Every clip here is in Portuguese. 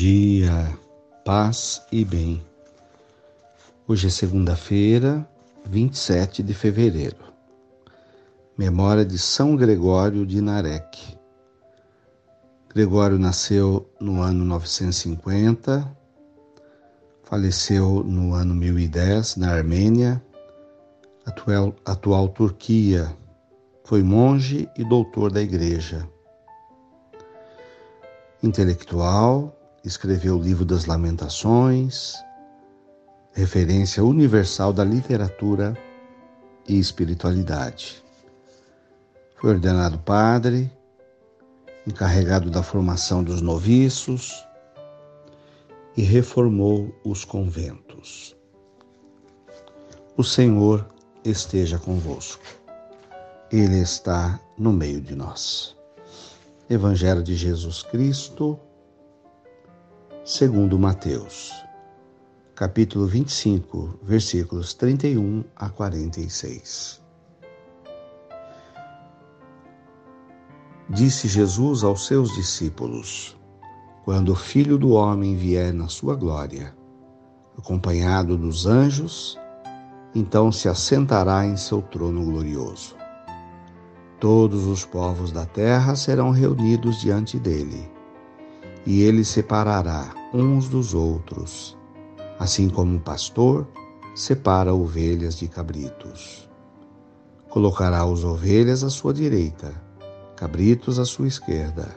dia, paz e bem. Hoje é segunda-feira, 27 de fevereiro. Memória de São Gregório de Narek. Gregório nasceu no ano 950, faleceu no ano 1010 na Armênia, atual, atual Turquia. Foi monge e doutor da Igreja intelectual, escreveu o Livro das Lamentações, referência universal da literatura e espiritualidade. Foi ordenado padre, encarregado da formação dos noviços e reformou os conventos. O Senhor esteja convosco. Ele está no meio de nós. Evangelho de Jesus Cristo, segundo Mateus, capítulo 25, versículos 31 a 46. Disse Jesus aos seus discípulos: Quando o Filho do homem vier na sua glória, acompanhado dos anjos, então se assentará em seu trono glorioso. Todos os povos da terra serão reunidos diante dele, e ele separará uns dos outros, assim como o pastor separa ovelhas de cabritos. Colocará as ovelhas à sua direita, cabritos à sua esquerda.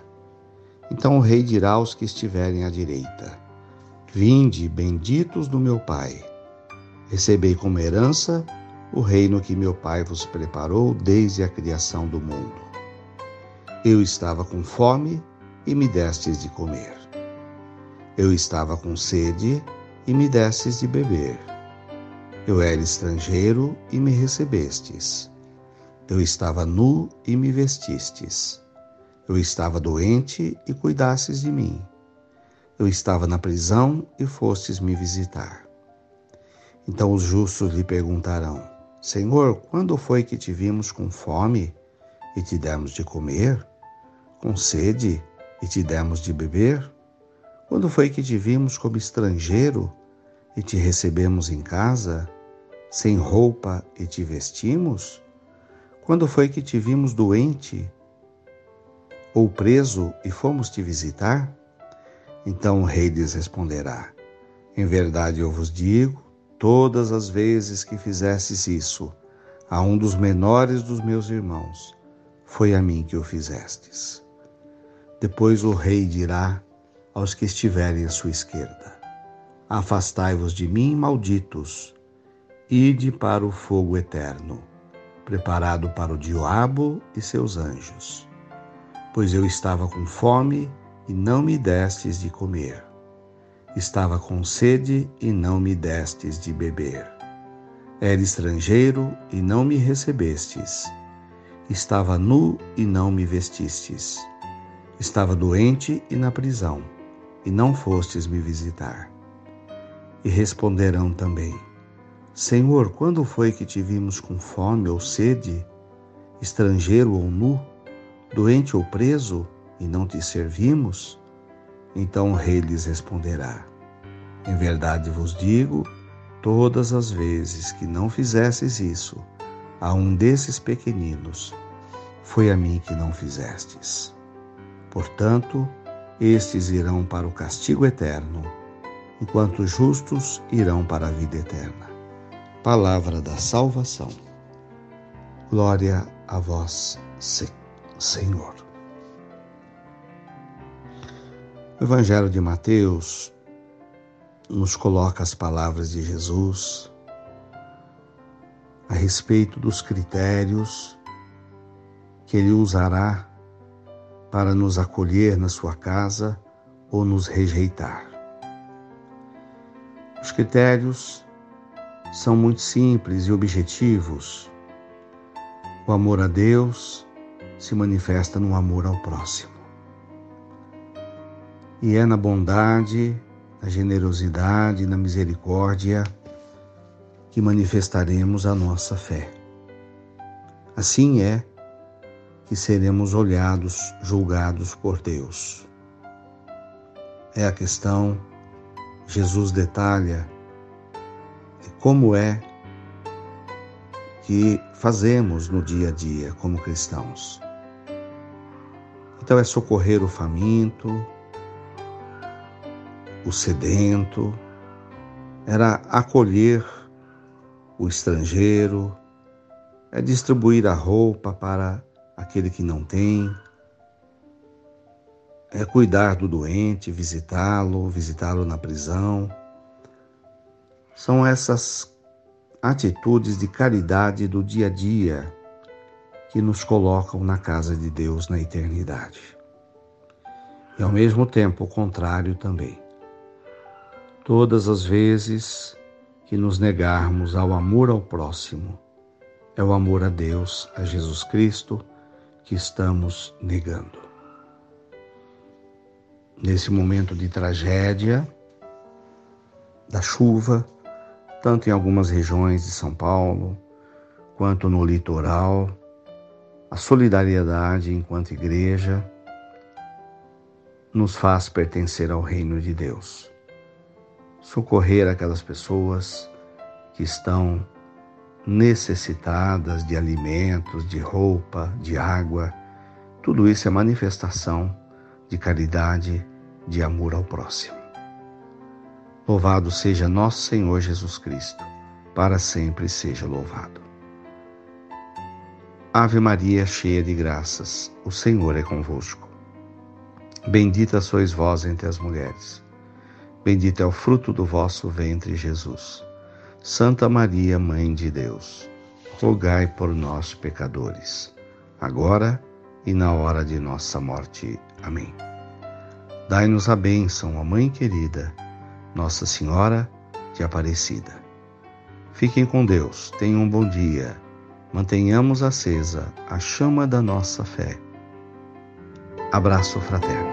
Então o rei dirá aos que estiverem à direita: Vinde, benditos do meu Pai, recebei como herança o reino que meu Pai vos preparou desde a criação do mundo. Eu estava com fome e me destes de comer. Eu estava com sede e me destes de beber. Eu era estrangeiro e me recebestes. Eu estava nu e me vestistes. Eu estava doente e cuidastes de mim. Eu estava na prisão e fostes me visitar. Então os justos lhe perguntarão: Senhor, quando foi que te vimos com fome e te demos de comer? Com sede e te demos de beber? Quando foi que te vimos como estrangeiro e te recebemos em casa? Sem roupa e te vestimos? Quando foi que te vimos doente ou preso e fomos te visitar? Então o rei lhes responderá: Em verdade eu vos digo, Todas as vezes que fizestes isso a um dos menores dos meus irmãos, foi a mim que o fizestes. Depois o rei dirá aos que estiverem à sua esquerda: Afastai-vos de mim, malditos, ide para o fogo eterno, preparado para o diabo e seus anjos. Pois eu estava com fome e não me destes de comer Estava com sede e não me destes de beber. Era estrangeiro e não me recebestes. Estava nu e não me vestistes. Estava doente e na prisão, e não fostes me visitar. E responderão também: Senhor, quando foi que te vimos com fome ou sede, estrangeiro ou nu, doente ou preso, e não te servimos? Então o rei lhes responderá: Em verdade vos digo, todas as vezes que não fizestes isso a um desses pequeninos, foi a mim que não fizestes. Portanto, estes irão para o castigo eterno, enquanto os justos irão para a vida eterna. Palavra da salvação. Glória a vós, Senhor. O Evangelho de Mateus nos coloca as palavras de Jesus a respeito dos critérios que ele usará para nos acolher na sua casa ou nos rejeitar. Os critérios são muito simples e objetivos. O amor a Deus se manifesta no amor ao próximo. E é na bondade, na generosidade, na misericórdia que manifestaremos a nossa fé. Assim é que seremos olhados, julgados por Deus. é a questão, Jesus detalha de como é que fazemos no dia a dia como cristãos. Então é socorrer o faminto, o sedento, era acolher o estrangeiro, é distribuir a roupa para aquele que não tem, é cuidar do doente, visitá-lo, visitá-lo na prisão. São essas atitudes de caridade do dia a dia que nos colocam na casa de Deus na eternidade. E ao mesmo tempo o contrário também. Todas as vezes que nos negarmos ao amor ao próximo, é o amor a Deus, a Jesus Cristo, que estamos negando. Nesse momento de tragédia, da chuva, tanto em algumas regiões de São Paulo, quanto no litoral, a solidariedade enquanto igreja nos faz pertencer ao reino de Deus. Socorrer aquelas pessoas que estão necessitadas de alimentos, de roupa, de água, tudo isso é manifestação de caridade, de amor ao próximo. Louvado seja nosso Senhor Jesus Cristo, para sempre seja louvado. Ave Maria, cheia de graças, o Senhor é convosco. Bendita sois vós entre as mulheres. Bendito é o fruto do vosso ventre, Jesus. Santa Maria, Mãe de Deus, rogai por nós, pecadores, agora e na hora de nossa morte. Amém. Dai-nos a bênção, ó Mãe querida, Nossa Senhora de Aparecida. Fiquem com Deus, tenham um bom dia, mantenhamos acesa a chama da nossa fé. Abraço fraterno.